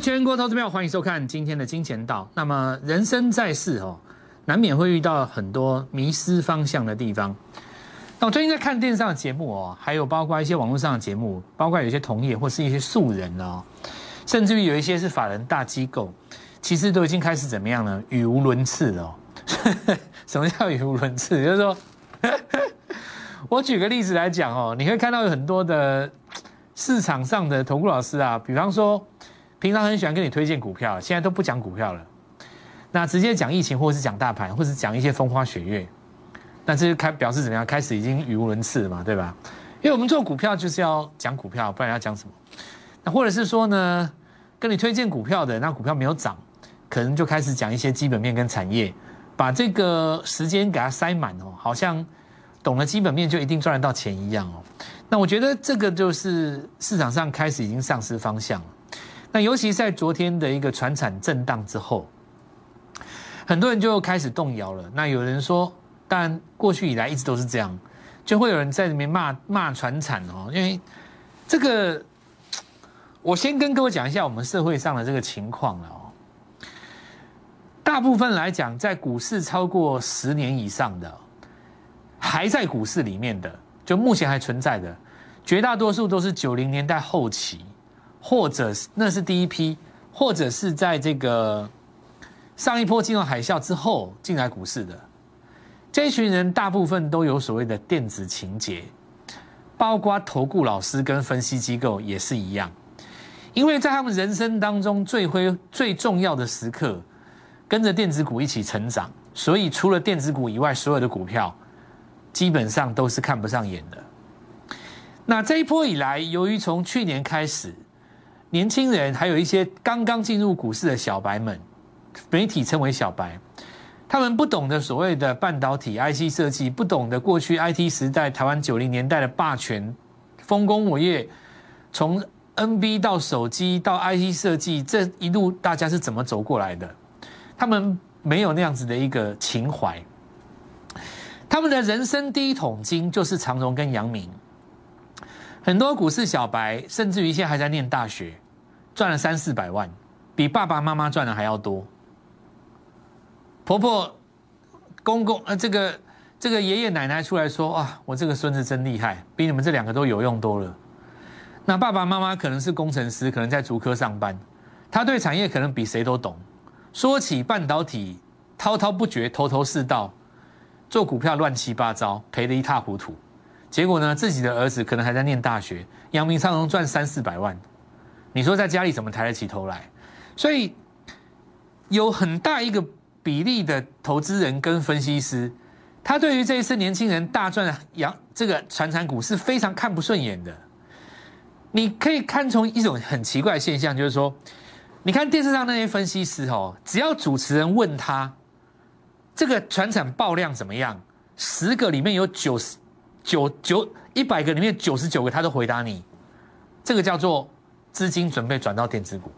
全国投资票，欢迎收看今天的金钱道。那么人生在世哦，难免会遇到很多迷失方向的地方。那我最近在看电视上的节目哦，还有包括一些网络上的节目，包括有些同业或是一些素人哦，甚至于有一些是法人大机构，其实都已经开始怎么样呢？语无伦次了哦。什么叫语无伦次？就是说，我举个例子来讲哦，你会看到有很多的市场上的投顾老师啊，比方说平常很喜欢跟你推荐股票，现在都不讲股票了，那直接讲疫情，或者是讲大盘，或者是讲一些风花雪月，那这就开表示怎么样？开始已经语无伦次了嘛，对吧？因为我们做股票就是要讲股票，不然要讲什么？那或者是说呢，跟你推荐股票的，那股票没有涨，可能就开始讲一些基本面跟产业。把这个时间给它塞满哦，好像懂了基本面就一定赚得到钱一样哦。那我觉得这个就是市场上开始已经丧失方向了。那尤其在昨天的一个船产震荡之后，很多人就开始动摇了。那有人说，但过去以来一直都是这样，就会有人在里面骂骂船产哦。因为这个，我先跟各位讲一下我们社会上的这个情况了。大部分来讲，在股市超过十年以上的，还在股市里面的，就目前还存在的，绝大多数都是九零年代后期，或者那是第一批，或者是在这个上一波金融海啸之后进来股市的这一群人，大部分都有所谓的电子情节，包括投顾老师跟分析机构也是一样，因为在他们人生当中最辉最重要的时刻。跟着电子股一起成长，所以除了电子股以外，所有的股票基本上都是看不上眼的。那这一波以来，由于从去年开始，年轻人还有一些刚刚进入股市的小白们，媒体称为小白，他们不懂得所谓的半导体 IC 设计，不懂得过去 IT 时代台湾九零年代的霸权丰功伟业，从 NB 到手机到 IC 设计这一路大家是怎么走过来的？他们没有那样子的一个情怀，他们的人生第一桶金就是长荣跟杨明。很多股市小白，甚至于现在还在念大学，赚了三四百万，比爸爸妈妈赚的还要多。婆婆、公公，呃，这个这个爷爷奶奶出来说啊，我这个孙子真厉害，比你们这两个都有用多了。那爸爸妈妈可能是工程师，可能在竹科上班，他对产业可能比谁都懂。说起半导体，滔滔不绝，头头是道，做股票乱七八糟，赔得一塌糊涂。结果呢，自己的儿子可能还在念大学，阳明昌荣赚三四百万，你说在家里怎么抬得起头来？所以有很大一个比例的投资人跟分析师，他对于这一次年轻人大赚阳这个传产股是非常看不顺眼的。你可以看从一种很奇怪的现象，就是说。你看电视上那些分析师哦，只要主持人问他这个船产爆量怎么样，十个里面有九十九九一百个里面九十九个他都回答你，这个叫做资金准备转到电子股。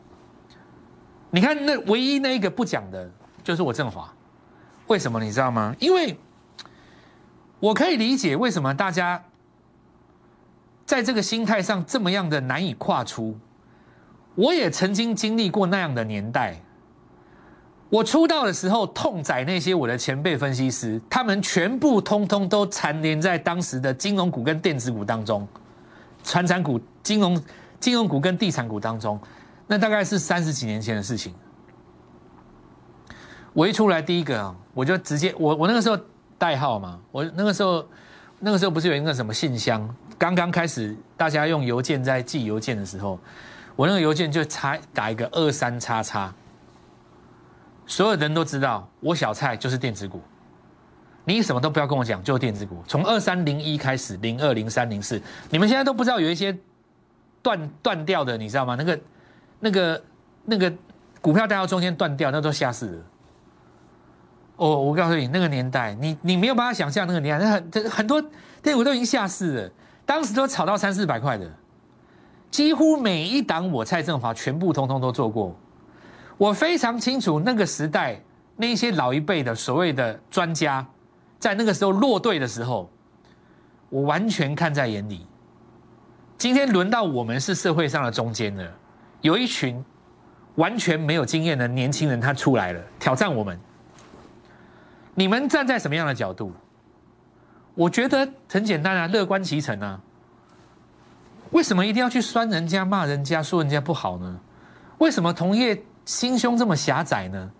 你看那唯一那一个不讲的就是我振华，为什么你知道吗？因为我可以理解为什么大家在这个心态上这么样的难以跨出。我也曾经经历过那样的年代。我出道的时候，痛宰那些我的前辈分析师，他们全部通通都缠连在当时的金融股跟电子股当中，传产股、金融、金融股跟地产股当中，那大概是三十几年前的事情。我一出来第一个，我就直接我我那个时候代号嘛，我那个时候那个时候不是有一个什么信箱，刚刚开始大家用邮件在寄邮件的时候。我那个邮件就插打一个二三叉叉，所有人都知道我小蔡就是电子股，你什么都不要跟我讲，就是电子股。从二三零一开始，零二零三零四，你们现在都不知道有一些断断掉的，你知道吗？那个那个那个股票带到中间断掉，那都吓死了。哦，我告诉你，那个年代，你你没有办法想象那个年代，那很很多电子股都已经吓死了，当时都炒到三四百块的。几乎每一档我蔡振华全部通通都做过，我非常清楚那个时代那些老一辈的所谓的专家，在那个时候落队的时候，我完全看在眼里。今天轮到我们是社会上的中间了，有一群完全没有经验的年轻人他出来了挑战我们。你们站在什么样的角度？我觉得很简单啊，乐观其成啊。为什么一定要去酸人家、骂人家、说人家不好呢？为什么同业心胸这么狭窄呢？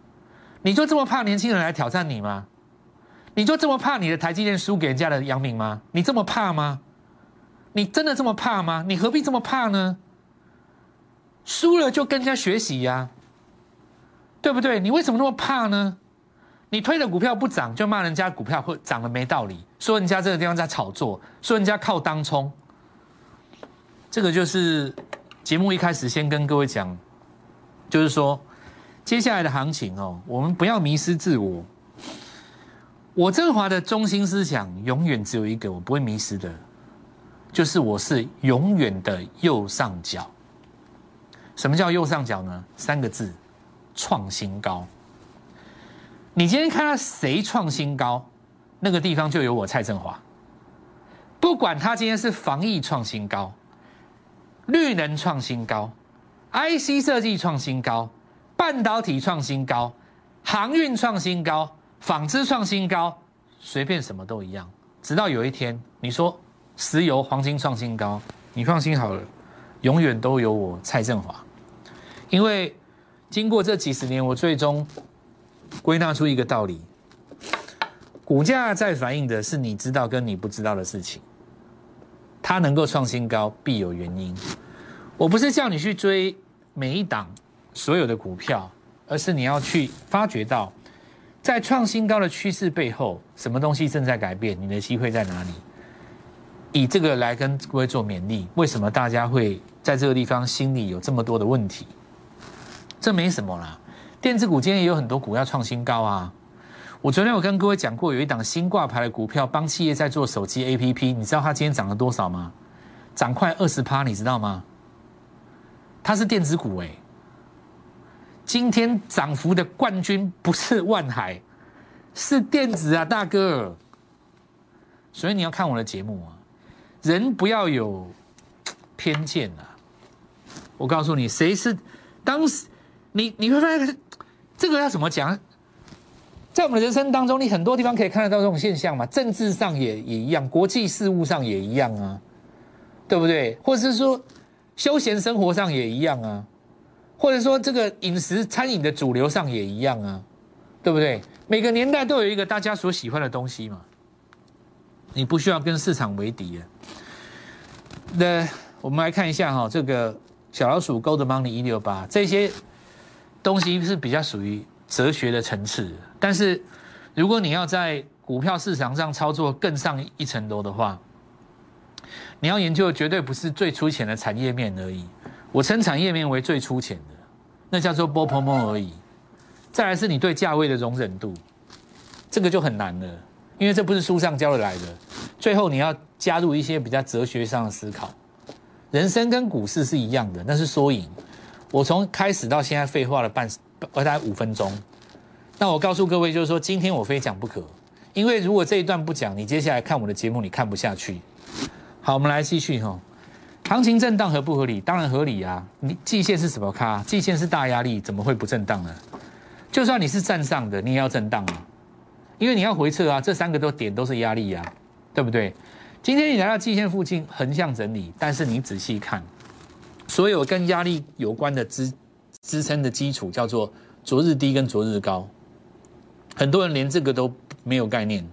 你就这么怕年轻人来挑战你吗？你就这么怕你的台积电输给人家的杨明吗？你这么怕吗？你真的这么怕吗？你何必这么怕呢？输了就跟人家学习呀，对不对？你为什么那么怕呢？你推的股票不涨，就骂人家股票会涨的没道理，说人家这个地方在炒作，说人家靠当冲。这个就是节目一开始先跟各位讲，就是说接下来的行情哦，我们不要迷失自我。我振华的中心思想永远只有一个，我不会迷失的，就是我是永远的右上角。什么叫右上角呢？三个字：创新高。你今天看到谁创新高，那个地方就有我蔡振华。不管他今天是防疫创新高、绿能创新高、IC 设计创新高、半导体创新高、航运创新高、纺织创新高，随便什么都一样。直到有一天，你说石油、黄金创新高，你放心好了，永远都有我蔡振华。因为经过这几十年，我最终。归纳出一个道理：股价在反映的是你知道跟你不知道的事情。它能够创新高，必有原因。我不是叫你去追每一档所有的股票，而是你要去发掘到，在创新高的趋势背后，什么东西正在改变，你的机会在哪里？以这个来跟各位做勉励。为什么大家会在这个地方心里有这么多的问题？这没什么啦。电子股今天也有很多股要创新高啊！我昨天有跟各位讲过，有一档新挂牌的股票帮企业在做手机 APP，你知道它今天涨了多少吗？涨快二十趴，你知道吗？它是电子股哎，今天涨幅的冠军不是万海，是电子啊，大哥！所以你要看我的节目啊，人不要有偏见啊！我告诉你，谁是当时你你会发现。这个要怎么讲？在我们的人生当中，你很多地方可以看得到这种现象嘛？政治上也也一样，国际事务上也一样啊，对不对？或者是说休闲生活上也一样啊，或者说这个饮食餐饮的主流上也一样啊，对不对？每个年代都有一个大家所喜欢的东西嘛，你不需要跟市场为敌啊。那我们来看一下哈，这个小老鼠 Gold Money 一六八这些。东西是比较属于哲学的层次，但是如果你要在股票市场上操作更上一层楼的话，你要研究的绝对不是最粗浅的产业面而已。我称产业面为最粗浅的，那叫做波波波而已。再来是你对价位的容忍度，这个就很难了，因为这不是书上教的来的。最后你要加入一些比较哲学上的思考。人生跟股市是一样的，那是缩影。我从开始到现在废话了半，大概五分钟。那我告诉各位，就是说今天我非讲不可，因为如果这一段不讲，你接下来看我的节目你看不下去。好，我们来继续哈。行情震荡合不合理？当然合理啊。你季线是什么咖？季线是大压力，怎么会不震荡呢？就算你是站上的，你也要震荡啊，因为你要回撤啊。这三个都点都是压力呀，对不对？今天你来到季线附近横向整理，但是你仔细看。所有跟压力有关的支支撑的基础叫做昨日低跟昨日高，很多人连这个都没有概念。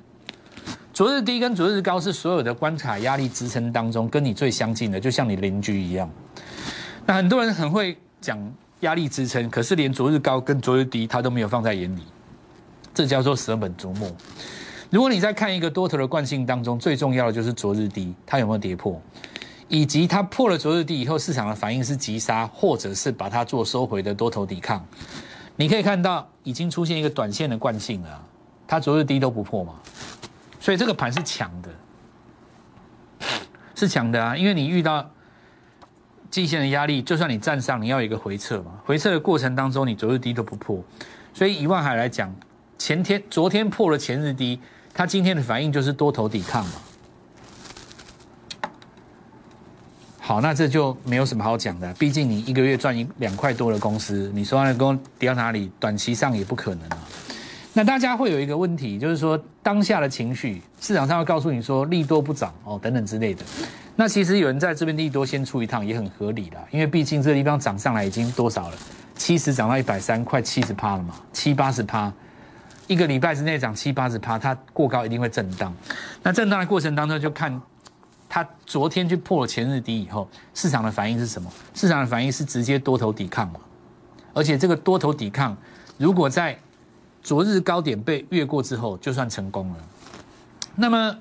昨日低跟昨日高是所有的关卡压力支撑当中跟你最相近的，就像你邻居一样。那很多人很会讲压力支撑，可是连昨日高跟昨日低他都没有放在眼里，这叫做舍本逐末。如果你在看一个多头的惯性当中，最重要的就是昨日低它有没有跌破。以及它破了昨日低以后，市场的反应是急杀，或者是把它做收回的多头抵抗。你可以看到，已经出现一个短线的惯性了，它昨日低都不破嘛，所以这个盘是强的，是强的啊！因为你遇到季线的压力，就算你站上，你要有一个回撤嘛，回撤的过程当中，你昨日低都不破，所以以万海来讲，前天、昨天破了前日低，它今天的反应就是多头抵抗嘛。好，那这就没有什么好讲的，毕竟你一个月赚一两块多的公司，你说那公跌到哪里，短期上也不可能啊。那大家会有一个问题，就是说当下的情绪，市场上会告诉你说利多不涨哦，等等之类的。那其实有人在这边利多先出一趟，也很合理的，因为毕竟这个地方涨上来已经多少了，七十涨到一百三，快七十趴了嘛，七八十趴，一个礼拜之内涨七八十趴，它过高一定会震荡。那震荡的过程当中，就看它昨天去破了前日低以后，市场的反应是什么？市场的反应是直接多头抵抗嘛，而且这个多头抵抗，如果在昨日高点被越过之后，就算成功了。那么，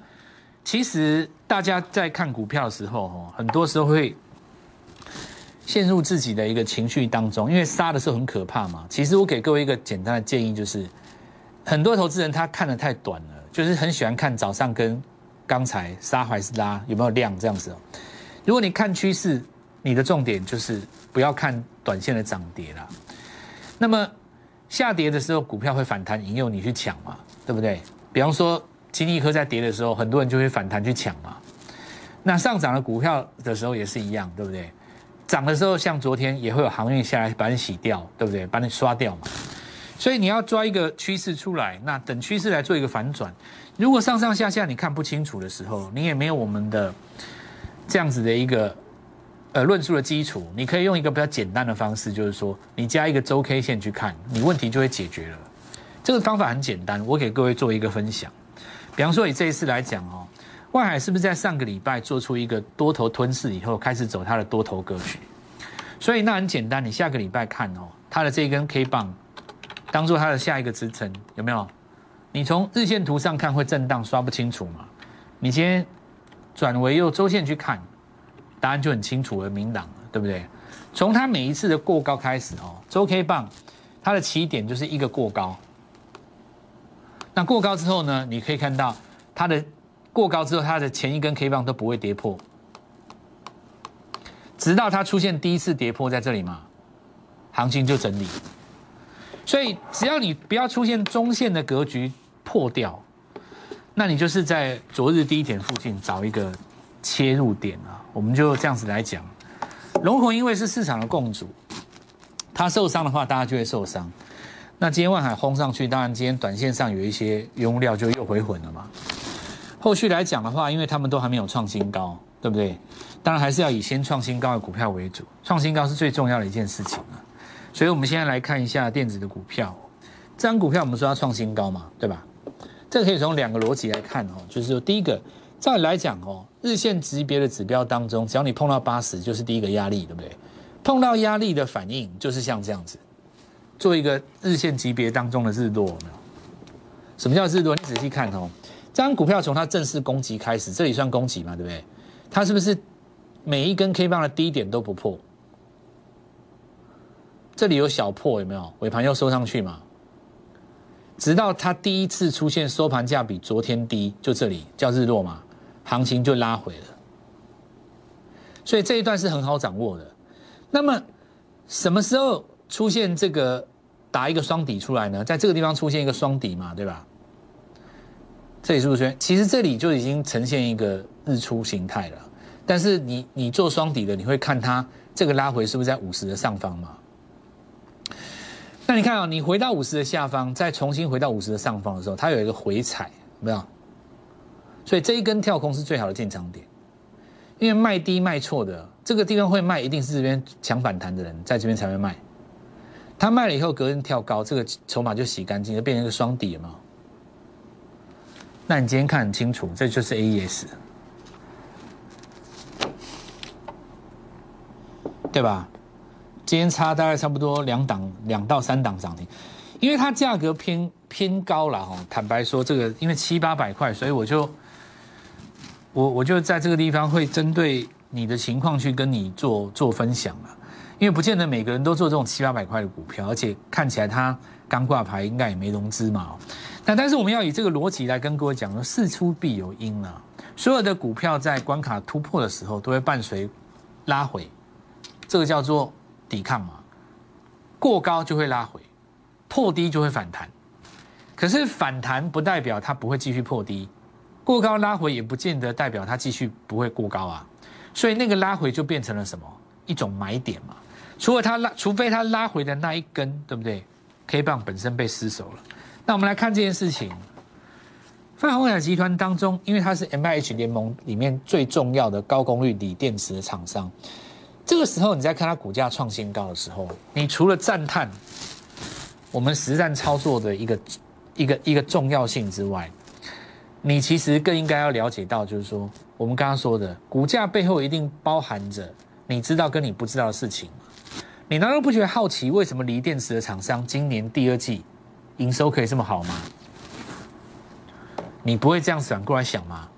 其实大家在看股票的时候，哈，很多时候会陷入自己的一个情绪当中，因为杀的时候很可怕嘛。其实我给各位一个简单的建议，就是很多投资人他看的太短了，就是很喜欢看早上跟刚才杀还是拉有没有量这样子。如果你看趋势，你的重点就是不要看短线的涨跌了。那么。下跌的时候，股票会反弹，引诱你去抢嘛，对不对？比方说，金立科在跌的时候，很多人就会反弹去抢嘛。那上涨的股票的时候也是一样，对不对？涨的时候，像昨天也会有航运下来把你洗掉，对不对？把你刷掉嘛。所以你要抓一个趋势出来，那等趋势来做一个反转。如果上上下下你看不清楚的时候，你也没有我们的这样子的一个。呃，论述的基础，你可以用一个比较简单的方式，就是说，你加一个周 K 线去看，你问题就会解决了。这个方法很简单，我给各位做一个分享。比方说，以这一次来讲哦，外海是不是在上个礼拜做出一个多头吞噬以后，开始走它的多头格局？所以那很简单，你下个礼拜看哦，它的这一根 K 棒当做它的下一个支撑，有没有？你从日线图上看会震荡，刷不清楚嘛？你今天转为用周线去看。答案就很清楚而明朗，对不对？从它每一次的过高开始哦，周 K 棒它的起点就是一个过高。那过高之后呢，你可以看到它的过高之后，它的前一根 K 棒都不会跌破，直到它出现第一次跌破在这里嘛，行情就整理。所以只要你不要出现中线的格局破掉，那你就是在昨日低点附近找一个切入点啊。我们就这样子来讲，龙虹因为是市场的共主，它受伤的话，大家就会受伤。那今天万海轰上去，当然今天短线上有一些原料就又回混了嘛。后续来讲的话，因为他们都还没有创新高，对不对？当然还是要以先创新高的股票为主，创新高是最重要的一件事情啊。所以我们现在来看一下电子的股票，这张股票我们说要创新高嘛，对吧？这可以从两个逻辑来看哦，就是说第一个。照理来讲哦，日线级别的指标当中，只要你碰到八十，就是第一个压力，对不对？碰到压力的反应就是像这样子，做一个日线级别当中的日落，什么叫日落？你仔细看哦，这张股票从它正式攻击开始，这里算攻击嘛，对不对？它是不是每一根 K 棒的低点都不破？这里有小破，有没有？尾盘又收上去嘛？直到它第一次出现收盘价比昨天低，就这里叫日落嘛？行情就拉回了，所以这一段是很好掌握的。那么什么时候出现这个打一个双底出来呢？在这个地方出现一个双底嘛，对吧？这里是不是？其实这里就已经呈现一个日出形态了。但是你你做双底的，你会看它这个拉回是不是在五十的上方嘛？那你看啊，你回到五十的下方，再重新回到五十的上方的时候，它有一个回踩，没有？所以这一根跳空是最好的进场点，因为卖低卖错的这个地方会卖，一定是这边抢反弹的人在这边才会卖。他卖了以后，隔天跳高，这个筹码就洗干净，就变成一个双底了嘛。那你今天看很清楚，这就是 A E S，对吧？今天差大概差不多两档两到三档涨停，因为它价格偏偏高了哈。坦白说，这个因为七八百块，所以我就。我我就在这个地方会针对你的情况去跟你做做分享了，因为不见得每个人都做这种七八百块的股票，而且看起来它刚挂牌应该也没融资嘛。那但是我们要以这个逻辑来跟各位讲说，事出必有因啊。所有的股票在关卡突破的时候都会伴随拉回，这个叫做抵抗嘛。过高就会拉回，破低就会反弹。可是反弹不代表它不会继续破低。过高拉回也不见得代表它继续不会过高啊，所以那个拉回就变成了什么一种买点嘛？除了它拉，除非它拉回的那一根，对不对？K 棒本身被失守了。那我们来看这件事情，泛红海集团当中，因为它是 M I H 联盟里面最重要的高功率锂电池的厂商，这个时候你在看它股价创新高的时候，你除了赞叹我们实战操作的一个一个一个重要性之外，你其实更应该要了解到，就是说我们刚刚说的股价背后一定包含着你知道跟你不知道的事情。你难道不觉得好奇，为什么锂电池的厂商今年第二季营收可以这么好吗？你不会这样反过来想吗？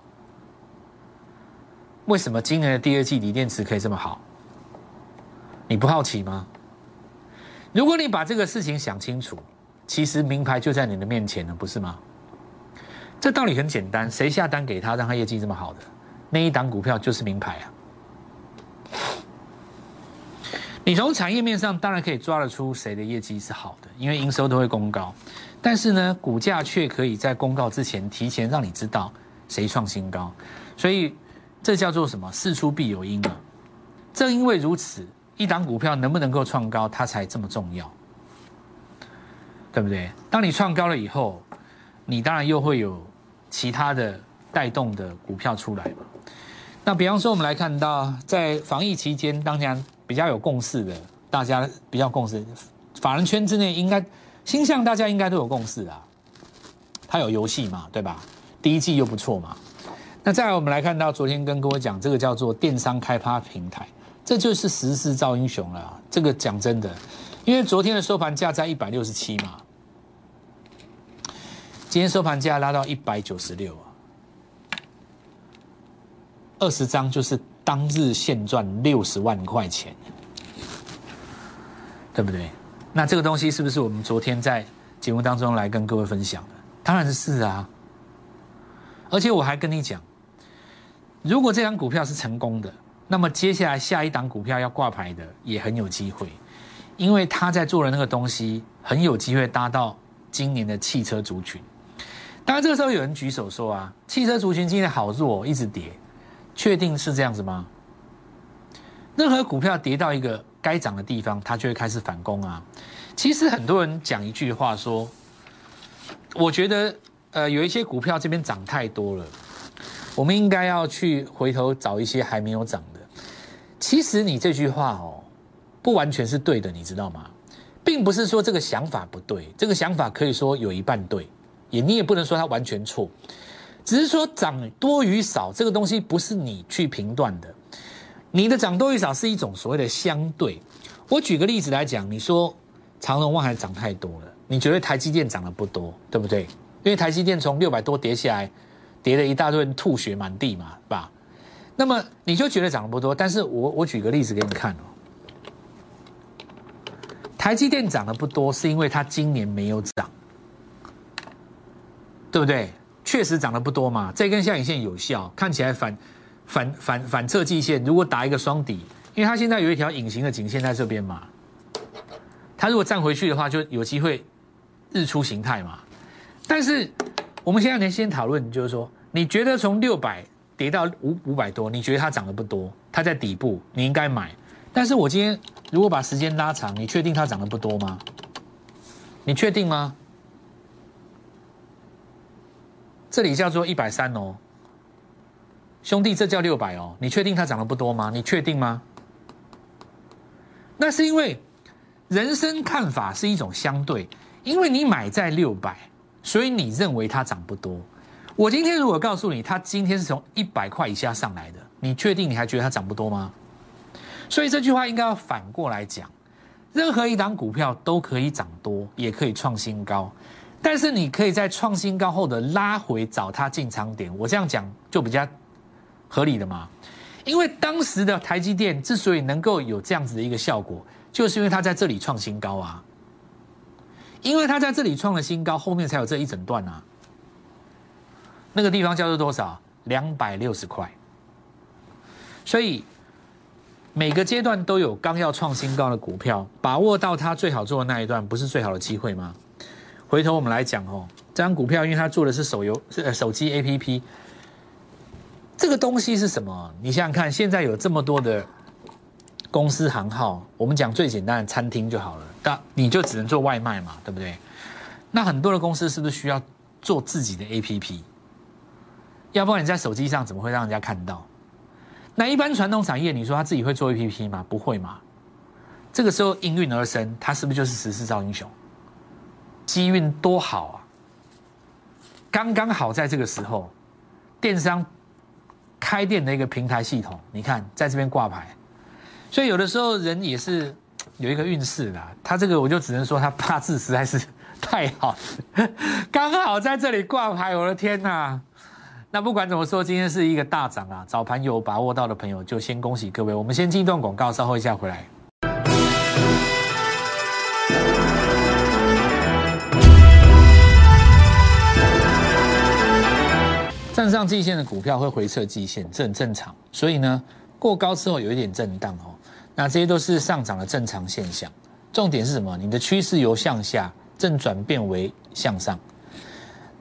为什么今年的第二季锂电池可以这么好？你不好奇吗？如果你把这个事情想清楚，其实名牌就在你的面前了，不是吗？这道理很简单，谁下单给他，让他业绩这么好的那一档股票就是名牌啊。你从产业面上当然可以抓得出谁的业绩是好的，因为营收都会公告，但是呢，股价却可以在公告之前提前让你知道谁创新高，所以这叫做什么？事出必有因啊！正因为如此，一档股票能不能够创高，它才这么重要，对不对？当你创高了以后，你当然又会有其他的带动的股票出来嘛。那比方说，我们来看到在防疫期间，当然。比较有共识的，大家比较共识，法人圈之内应该星象，大家应该都有共识啊。它有游戏嘛，对吧？第一季又不错嘛。那再来，我们来看到昨天跟各位讲，这个叫做电商开发平台，这就是时势造英雄了。这个讲真的，因为昨天的收盘价在一百六十七嘛，今天收盘价拉到一百九十六啊，二十张就是。当日现赚六十万块钱，对不对？那这个东西是不是我们昨天在节目当中来跟各位分享的？当然是啊。而且我还跟你讲，如果这张股票是成功的，那么接下来下一档股票要挂牌的也很有机会，因为他在做的那个东西很有机会搭到今年的汽车族群。当然，这个时候有人举手说啊，汽车族群今天好弱，一直跌。确定是这样子吗？任何股票跌到一个该涨的地方，它就会开始反攻啊。其实很多人讲一句话说，我觉得呃有一些股票这边涨太多了，我们应该要去回头找一些还没有涨的。其实你这句话哦，不完全是对的，你知道吗？并不是说这个想法不对，这个想法可以说有一半对，也你也不能说它完全错。只是说涨多与少这个东西不是你去评断的，你的涨多与少是一种所谓的相对。我举个例子来讲，你说长荣、万海涨太多了，你觉得台积电涨得不多，对不对？因为台积电从六百多跌下来，跌了一大堆吐血满地嘛，是吧？那么你就觉得涨得不多，但是我我举个例子给你看哦，台积电涨得不多，是因为它今年没有涨，对不对？确实涨得不多嘛，这根下影线有效，看起来反反反反侧季线，如果打一个双底，因为它现在有一条隐形的颈线在这边嘛，它如果站回去的话，就有机会日出形态嘛。但是我们现在先讨论，就是说，你觉得从六百跌到五五百多，你觉得它涨得不多，它在底部，你应该买。但是我今天如果把时间拉长，你确定它涨得不多吗？你确定吗？这里叫做一百三哦，兄弟，这叫六百哦。你确定它涨得不多吗？你确定吗？那是因为人生看法是一种相对，因为你买在六百，所以你认为它涨不多。我今天如果告诉你，它今天是从一百块以下上来的，你确定你还觉得它涨不多吗？所以这句话应该要反过来讲，任何一档股票都可以涨多，也可以创新高。但是你可以在创新高后的拉回找它进场点，我这样讲就比较合理的嘛。因为当时的台积电之所以能够有这样子的一个效果，就是因为它在这里创新高啊。因为它在这里创了新高，后面才有这一整段啊。那个地方叫做多少？两百六十块。所以每个阶段都有刚要创新高的股票，把握到它最好做的那一段，不是最好的机会吗？回头我们来讲哦，这张股票因为它做的是手游，是手机 APP，这个东西是什么？你想想看，现在有这么多的公司行号，我们讲最简单的餐厅就好了，但你就只能做外卖嘛，对不对？那很多的公司是不是需要做自己的 APP？要不然你在手机上怎么会让人家看到？那一般传统产业，你说他自己会做 APP 吗？不会嘛？这个时候应运而生，他是不是就是时势造英雄？机运多好啊！刚刚好在这个时候，电商。开店的一个平台系统，你看在这边挂牌，所以有的时候人也是有一个运势的。他这个我就只能说他八字实在是太好，刚好在这里挂牌。我的天哪！那不管怎么说，今天是一个大涨啊！早盘有把握到的朋友就先恭喜各位。我们先进一段广告，稍后一下回来。上季线的股票会回撤季线，这很正常。所以呢，过高之后有一点震荡哦，那这些都是上涨的正常现象。重点是什么？你的趋势由向下正转变为向上。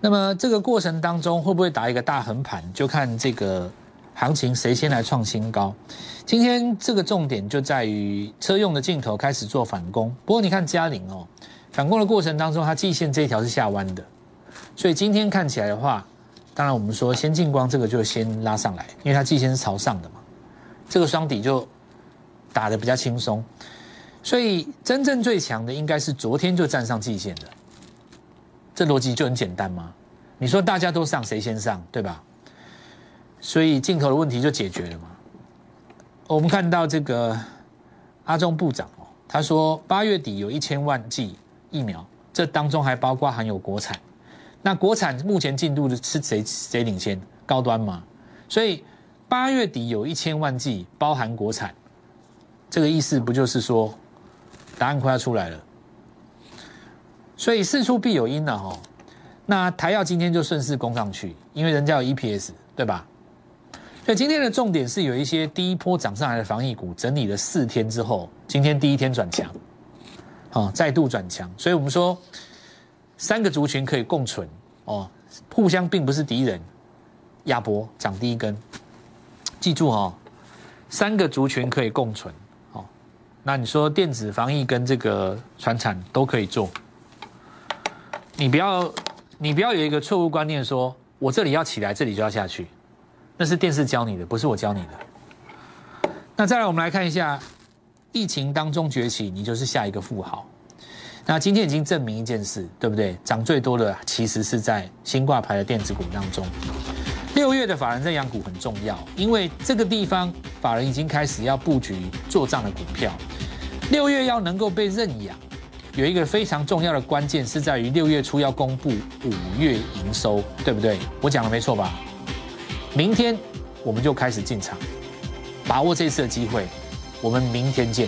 那么这个过程当中会不会打一个大横盘？就看这个行情谁先来创新高。今天这个重点就在于车用的镜头开始做反攻。不过你看嘉陵哦，反攻的过程当中，它季线这一条是下弯的，所以今天看起来的话。当然，我们说先进光这个就先拉上来，因为它季线是朝上的嘛，这个双底就打的比较轻松，所以真正最强的应该是昨天就站上季线的，这逻辑就很简单嘛。你说大家都上，谁先上，对吧？所以进口的问题就解决了嘛。我们看到这个阿中部长哦，他说八月底有一千万剂疫苗，这当中还包括含有国产。那国产目前进度的是谁谁领先？高端嘛，所以八月底有一千万剂包含国产，这个意思不就是说答案快要出来了？所以事出必有因了哈。那台药今天就顺势攻上去，因为人家有 EPS 对吧？所以今天的重点是有一些第一波涨上来的防疫股整理了四天之后，今天第一天转强，好再度转强，所以我们说。三个族群可以共存哦，互相并不是敌人。亚伯长第一根，记住哈，三个族群可以共存哦。那你说电子防疫跟这个船产都可以做，你不要你不要有一个错误观念，说我这里要起来，这里就要下去，那是电视教你的，不是我教你的。那再来，我们来看一下，疫情当中崛起，你就是下一个富豪。那今天已经证明一件事，对不对？涨最多的其实是在新挂牌的电子股当中。六月的法人认养股很重要，因为这个地方法人已经开始要布局做账的股票。六月要能够被认养，有一个非常重要的关键是在于六月初要公布五月营收，对不对？我讲的没错吧？明天我们就开始进场，把握这次的机会。我们明天见。